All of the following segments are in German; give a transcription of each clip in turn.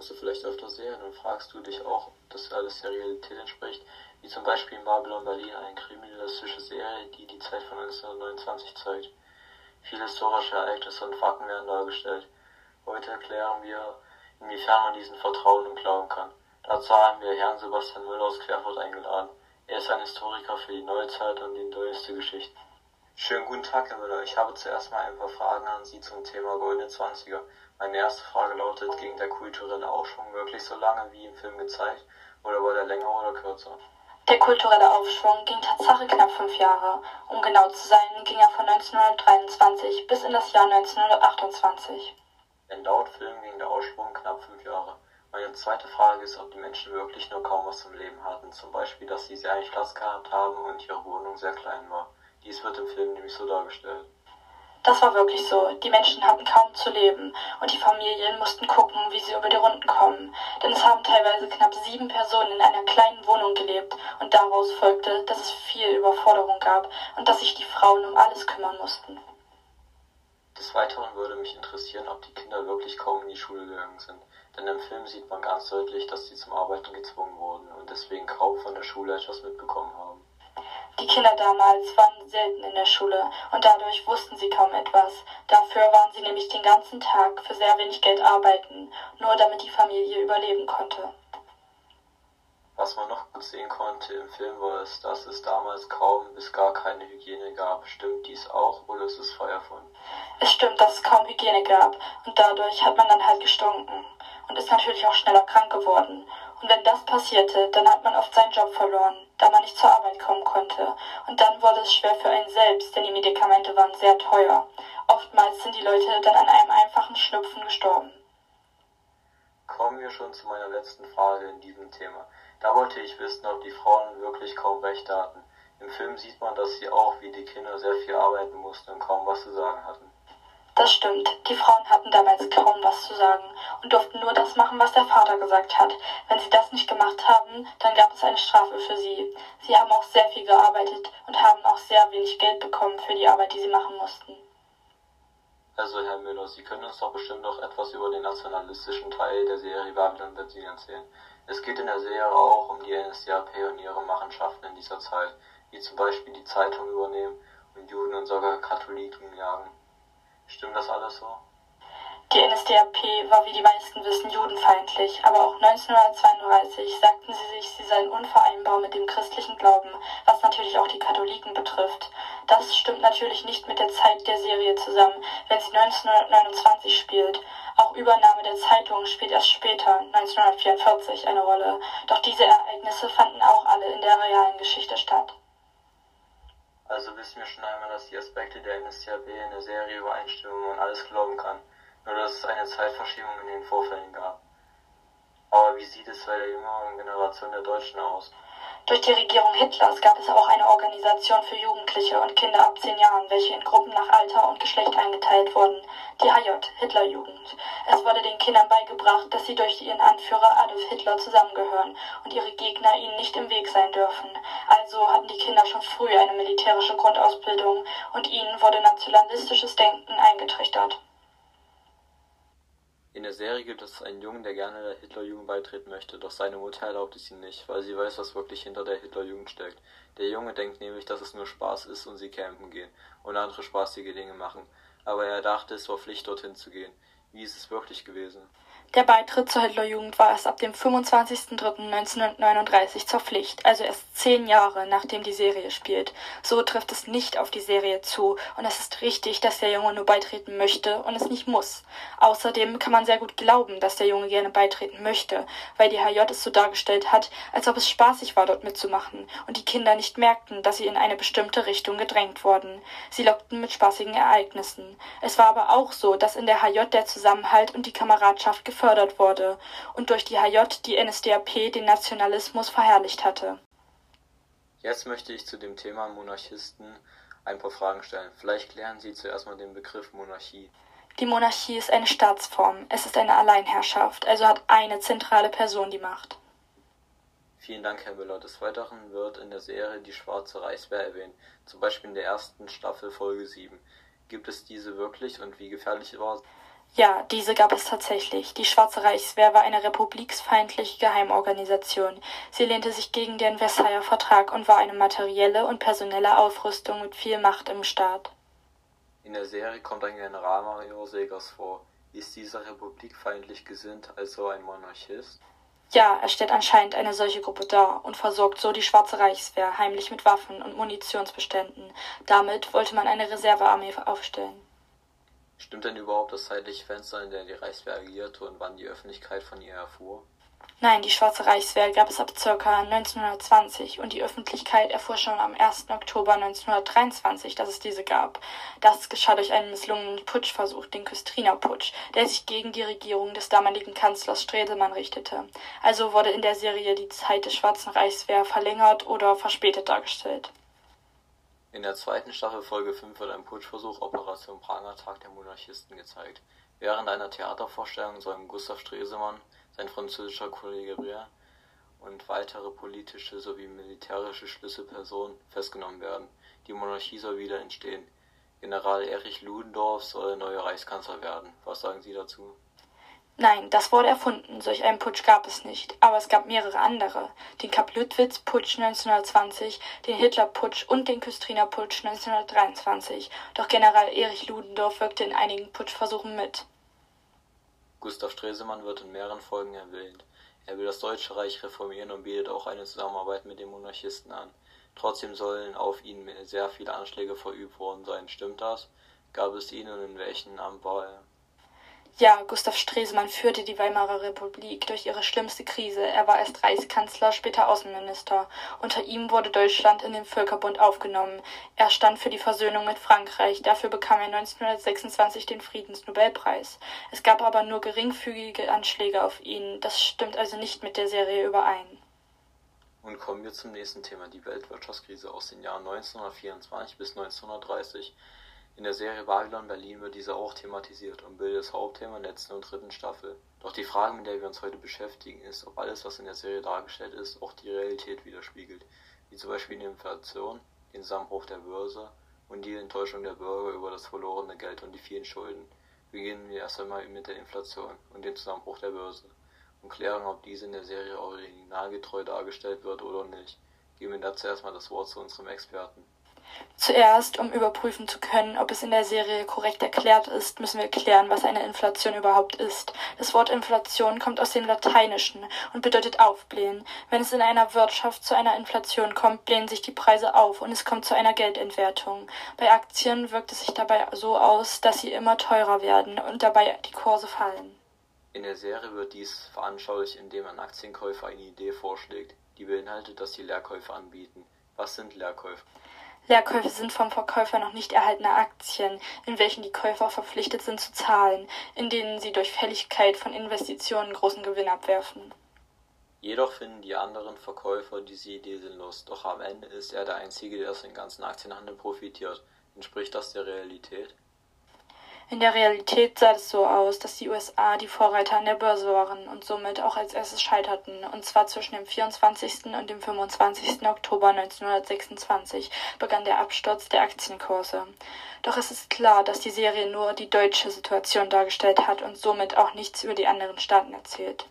guckst du vielleicht öfter Serien und fragst du dich auch, ob das alles der Realität entspricht, wie zum Beispiel in Babylon Berlin, eine kriminalistische Serie, die die Zeit von 1929 zeigt. Viele historische Ereignisse und Fakten werden dargestellt. Heute erklären wir, inwiefern man diesen vertrauen und glauben kann. Dazu haben wir Herrn Sebastian Müller aus Querfurt eingeladen. Er ist ein Historiker für die Neuzeit und die neueste Geschichte. Schönen guten Tag, Herr Müller. Ich habe zuerst mal ein paar Fragen an Sie zum Thema Goldene Zwanziger. Meine erste Frage lautet, ging der kulturelle Aufschwung wirklich so lange wie im Film gezeigt oder war der länger oder kürzer? Der kulturelle Aufschwung ging Tatsache knapp fünf Jahre. Um genau zu sein, ging er von 1923 bis in das Jahr 1928. Denn laut Film ging der Aufschwung knapp fünf Jahre. Meine zweite Frage ist, ob die Menschen wirklich nur kaum was zum Leben hatten. Zum Beispiel, dass sie sehr wenig Platz gehabt haben und ihre Wohnung sehr klein war. Dies wird im Film nämlich so dargestellt. Das war wirklich so. Die Menschen hatten kaum zu leben und die Familien mussten gucken, wie sie über die Runden kommen. Denn es haben teilweise knapp sieben Personen in einer kleinen Wohnung gelebt und daraus folgte, dass es viel Überforderung gab und dass sich die Frauen um alles kümmern mussten. Des Weiteren würde mich interessieren, ob die Kinder wirklich kaum in die Schule gegangen sind. Denn im Film sieht man ganz deutlich, dass sie zum Arbeiten gezwungen wurden und deswegen kaum von der Schule etwas mitbekommen haben. Die Kinder damals waren selten in der Schule und dadurch wussten sie kaum etwas. Dafür waren sie nämlich den ganzen Tag für sehr wenig Geld arbeiten, nur damit die Familie überleben konnte. Was man noch gut sehen konnte im Film war es, dass es damals kaum bis gar keine Hygiene gab. Stimmt dies auch oder ist es frei erfunden? Es stimmt, dass es kaum Hygiene gab und dadurch hat man dann halt gestunken und ist natürlich auch schneller krank geworden. Und wenn das passierte, dann hat man oft seinen Job verloren, da man nicht zur Arbeit kommen konnte. Und dann wurde es schwer für einen selbst, denn die Medikamente waren sehr teuer. Oftmals sind die Leute dann an einem einfachen Schnupfen gestorben. Kommen wir schon zu meiner letzten Frage in diesem Thema. Da wollte ich wissen, ob die Frauen wirklich kaum Rechte hatten. Im Film sieht man, dass sie auch wie die Kinder sehr viel arbeiten mussten und kaum was zu sagen hatten. Das stimmt. Die Frauen hatten damals kaum was zu sagen und durften nur das machen, was der Vater gesagt hat. Wenn sie das nicht gemacht haben, dann gab es eine Strafe für sie. Sie haben auch sehr viel gearbeitet und haben auch sehr wenig Geld bekommen für die Arbeit, die sie machen mussten. Also, Herr Müller, Sie können uns doch bestimmt noch etwas über den nationalistischen Teil der Serie Babylon Berlin erzählen. Es geht in der Serie auch um die NSDAP und ihre Machenschaften in dieser Zeit, wie zum Beispiel die Zeitung übernehmen und Juden und sogar Katholiken jagen. Stimmt das alles so? Die NSDAP war, wie die meisten wissen, judenfeindlich, aber auch 1932 sagten sie sich, sie seien unvereinbar mit dem christlichen Glauben, was natürlich auch die Katholiken betrifft. Das stimmt natürlich nicht mit der Zeit der Serie zusammen, wenn sie 1929 spielt. Auch Übernahme der Zeitung spielt erst später, 1944, eine Rolle. Doch diese Ereignisse fanden auch alle in der realen Geschichte statt. Also wissen wir schon einmal, dass die Aspekte der NSDAP in der Serie übereinstimmen und alles glauben kann, nur dass es eine Zeitverschiebung in den Vorfällen gab. Aber wie sieht es bei der jüngeren Generation der Deutschen aus? Durch die Regierung Hitlers gab es auch eine Organisation für Jugendliche und Kinder ab zehn Jahren, welche in Gruppen nach Alter und Geschlecht eingeteilt wurden, die HJ, Hitlerjugend. Es wurde den Kindern beigebracht, dass sie durch ihren Anführer Adolf Hitler zusammengehören und ihre Gegner ihnen nicht im Weg sein dürfen. Also hatten die Kinder schon früh eine militärische Grundausbildung und ihnen wurde nationalistisches Denken eingetrichtert. In der Serie gibt es einen Jungen, der gerne der Hitlerjugend beitreten möchte, doch seine Mutter erlaubt es ihm nicht, weil sie weiß, was wirklich hinter der Hitlerjugend steckt. Der Junge denkt nämlich, dass es nur Spaß ist und sie campen gehen und andere spaßige Dinge machen. Aber er dachte, es war Pflicht, dorthin zu gehen. Wie ist es wirklich gewesen? Der Beitritt zur Hitlerjugend war erst ab dem 25.03.1939 zur Pflicht, also erst zehn Jahre nachdem die Serie spielt. So trifft es nicht auf die Serie zu und es ist richtig, dass der Junge nur beitreten möchte und es nicht muss. Außerdem kann man sehr gut glauben, dass der Junge gerne beitreten möchte, weil die HJ es so dargestellt hat, als ob es spaßig war, dort mitzumachen und die Kinder nicht merkten, dass sie in eine bestimmte Richtung gedrängt wurden. Sie lockten mit spaßigen Ereignissen. Es war aber auch so, dass in der HJ der Zusammenhalt und die Kameradschaft gefördert wurde und durch die HJ die NSDAP den Nationalismus verherrlicht hatte. Jetzt möchte ich zu dem Thema Monarchisten ein paar Fragen stellen. Vielleicht klären Sie zuerst mal den Begriff Monarchie. Die Monarchie ist eine Staatsform. Es ist eine Alleinherrschaft, also hat eine zentrale Person die Macht. Vielen Dank, Herr Müller. Des Weiteren wird in der Serie die Schwarze Reichswehr erwähnt, zum Beispiel in der ersten Staffel Folge 7. Gibt es diese wirklich und wie gefährlich war sie? Ja, diese gab es tatsächlich. Die Schwarze Reichswehr war eine republiksfeindliche Geheimorganisation. Sie lehnte sich gegen den Versailler Vertrag und war eine materielle und personelle Aufrüstung mit viel Macht im Staat. In der Serie kommt ein Generalmajor Segers vor. Ist dieser republikfeindlich gesinnt, also ein Monarchist? Ja, er stellt anscheinend eine solche Gruppe dar und versorgt so die Schwarze Reichswehr heimlich mit Waffen und Munitionsbeständen. Damit wollte man eine Reservearmee aufstellen. Stimmt denn überhaupt das zeitliche Fenster, in dem die Reichswehr agierte und wann die Öffentlichkeit von ihr erfuhr? Nein, die Schwarze Reichswehr gab es ab ca. 1920 und die Öffentlichkeit erfuhr schon am 1. Oktober 1923, dass es diese gab. Das geschah durch einen misslungenen Putschversuch, den Küstriner Putsch, der sich gegen die Regierung des damaligen Kanzlers Stresemann richtete. Also wurde in der Serie die Zeit der Schwarzen Reichswehr verlängert oder verspätet dargestellt. In der zweiten Staffel Folge 5 wird ein Putschversuch Operation Pranger Tag der Monarchisten gezeigt. Während einer Theatervorstellung sollen Gustav Stresemann, sein französischer Kollege Brière und weitere politische sowie militärische Schlüsselpersonen festgenommen werden. Die Monarchie soll wieder entstehen. General Erich Ludendorff soll neuer Reichskanzler werden. Was sagen Sie dazu? Nein, das wurde erfunden, solch einen Putsch gab es nicht, aber es gab mehrere andere, den Kapp-Lüttwitz-Putsch 1920, den Hitler-Putsch und den Küstriner-Putsch 1923, doch General Erich Ludendorff wirkte in einigen Putschversuchen mit. Gustav Stresemann wird in mehreren Folgen erwähnt. Er will das Deutsche Reich reformieren und bietet auch eine Zusammenarbeit mit den Monarchisten an. Trotzdem sollen auf ihn sehr viele Anschläge verübt worden sein. Stimmt das? Gab es ihn und in welchem Amt war er? Ja, Gustav Stresemann führte die Weimarer Republik durch ihre schlimmste Krise. Er war erst Reichskanzler, später Außenminister. Unter ihm wurde Deutschland in den Völkerbund aufgenommen. Er stand für die Versöhnung mit Frankreich. Dafür bekam er 1926 den Friedensnobelpreis. Es gab aber nur geringfügige Anschläge auf ihn. Das stimmt also nicht mit der Serie überein. Und kommen wir zum nächsten Thema, die Weltwirtschaftskrise aus den Jahren 1924 bis 1930. In der Serie Babylon Berlin wird diese auch thematisiert und bildet das Hauptthema der letzten und dritten Staffel. Doch die Frage, mit der wir uns heute beschäftigen, ist, ob alles, was in der Serie dargestellt ist, auch die Realität widerspiegelt, wie zum Beispiel die Inflation, den Zusammenbruch der Börse und die Enttäuschung der Bürger über das verlorene Geld und die vielen Schulden. Beginnen wir erst einmal mit der Inflation und dem Zusammenbruch der Börse und klären, ob diese in der Serie originalgetreu dargestellt wird oder nicht. Geben wir dazu erstmal das Wort zu unserem Experten. Zuerst, um überprüfen zu können, ob es in der Serie korrekt erklärt ist, müssen wir klären, was eine Inflation überhaupt ist. Das Wort Inflation kommt aus dem Lateinischen und bedeutet aufblähen. Wenn es in einer Wirtschaft zu einer Inflation kommt, blähen sich die Preise auf und es kommt zu einer Geldentwertung. Bei Aktien wirkt es sich dabei so aus, dass sie immer teurer werden und dabei die Kurse fallen. In der Serie wird dies veranschaulicht, indem ein Aktienkäufer eine Idee vorschlägt, die beinhaltet, dass sie Leerkäufe anbieten. Was sind Leerkäufe? Leerkäufe sind vom Verkäufer noch nicht erhaltene Aktien, in welchen die Käufer verpflichtet sind zu zahlen, in denen sie durch Fälligkeit von Investitionen großen Gewinn abwerfen. Jedoch finden die anderen Verkäufer diese Idee sinnlos, doch am Ende ist er der Einzige, der aus dem ganzen Aktienhandel profitiert. Entspricht das der Realität? In der Realität sah es so aus, dass die USA die Vorreiter an der Börse waren und somit auch als erstes scheiterten, und zwar zwischen dem 24. und dem 25. Oktober 1926 begann der Absturz der Aktienkurse. Doch es ist klar, dass die Serie nur die deutsche Situation dargestellt hat und somit auch nichts über die anderen Staaten erzählt.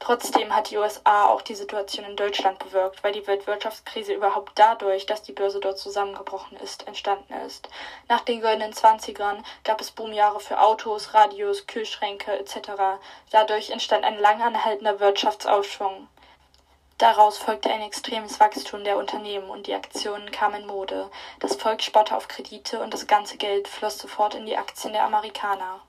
Trotzdem hat die USA auch die Situation in Deutschland bewirkt, weil die Weltwirtschaftskrise überhaupt dadurch, dass die Börse dort zusammengebrochen ist, entstanden ist. Nach den goldenen Zwanzigern gab es Boomjahre für Autos, Radios, Kühlschränke etc. Dadurch entstand ein langanhaltender Wirtschaftsaufschwung. Daraus folgte ein extremes Wachstum der Unternehmen und die Aktionen kamen in Mode. Das Volk sparte auf Kredite und das ganze Geld floss sofort in die Aktien der Amerikaner.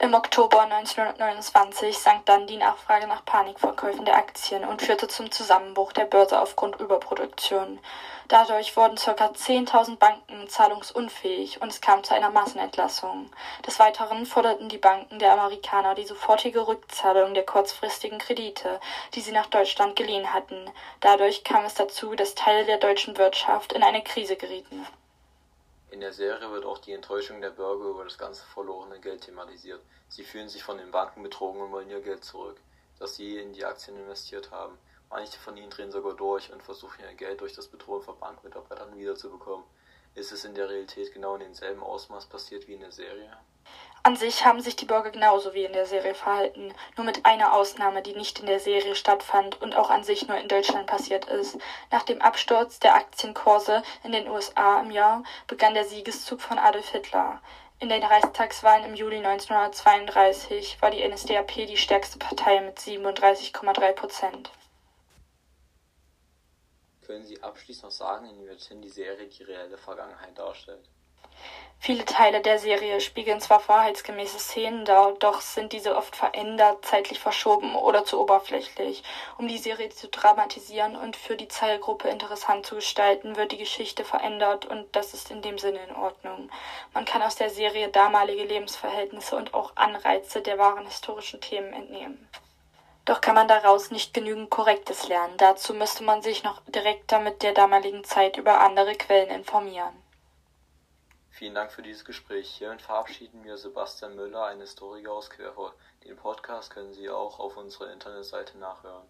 Im Oktober 1929 sank dann die Nachfrage nach Panikverkäufen der Aktien und führte zum Zusammenbruch der Börse aufgrund Überproduktion. Dadurch wurden ca. 10.000 Banken zahlungsunfähig und es kam zu einer Massenentlassung. Des Weiteren forderten die Banken der Amerikaner die sofortige Rückzahlung der kurzfristigen Kredite, die sie nach Deutschland geliehen hatten. Dadurch kam es dazu, dass Teile der deutschen Wirtschaft in eine Krise gerieten. In der Serie wird auch die Enttäuschung der Bürger über das ganze verlorene Geld thematisiert. Sie fühlen sich von den Banken betrogen und wollen ihr Geld zurück, das sie in die Aktien investiert haben. Manche von ihnen drehen sogar durch und versuchen ihr Geld durch das Bedrohen von Bankmitarbeitern wiederzubekommen. Ist es in der Realität genau in demselben Ausmaß passiert wie in der Serie? An sich haben sich die Bürger genauso wie in der Serie verhalten, nur mit einer Ausnahme, die nicht in der Serie stattfand und auch an sich nur in Deutschland passiert ist. Nach dem Absturz der Aktienkurse in den USA im Jahr begann der Siegeszug von Adolf Hitler. In den Reichstagswahlen im Juli 1932 war die NSDAP die stärkste Partei mit 37,3 Prozent. Können Sie abschließend noch sagen, inwiefern die Serie die reelle Vergangenheit darstellt? Viele Teile der Serie spiegeln zwar wahrheitsgemäße Szenen dar, doch sind diese oft verändert, zeitlich verschoben oder zu oberflächlich. Um die Serie zu dramatisieren und für die Zielgruppe interessant zu gestalten, wird die Geschichte verändert und das ist in dem Sinne in Ordnung. Man kann aus der Serie damalige Lebensverhältnisse und auch Anreize der wahren historischen Themen entnehmen. Doch kann man daraus nicht genügend Korrektes lernen. Dazu müsste man sich noch direkter mit der damaligen Zeit über andere Quellen informieren. Vielen Dank für dieses Gespräch. Hiermit verabschieden wir Sebastian Müller, ein Historiker aus Querfurt. Den Podcast können Sie auch auf unserer Internetseite nachhören.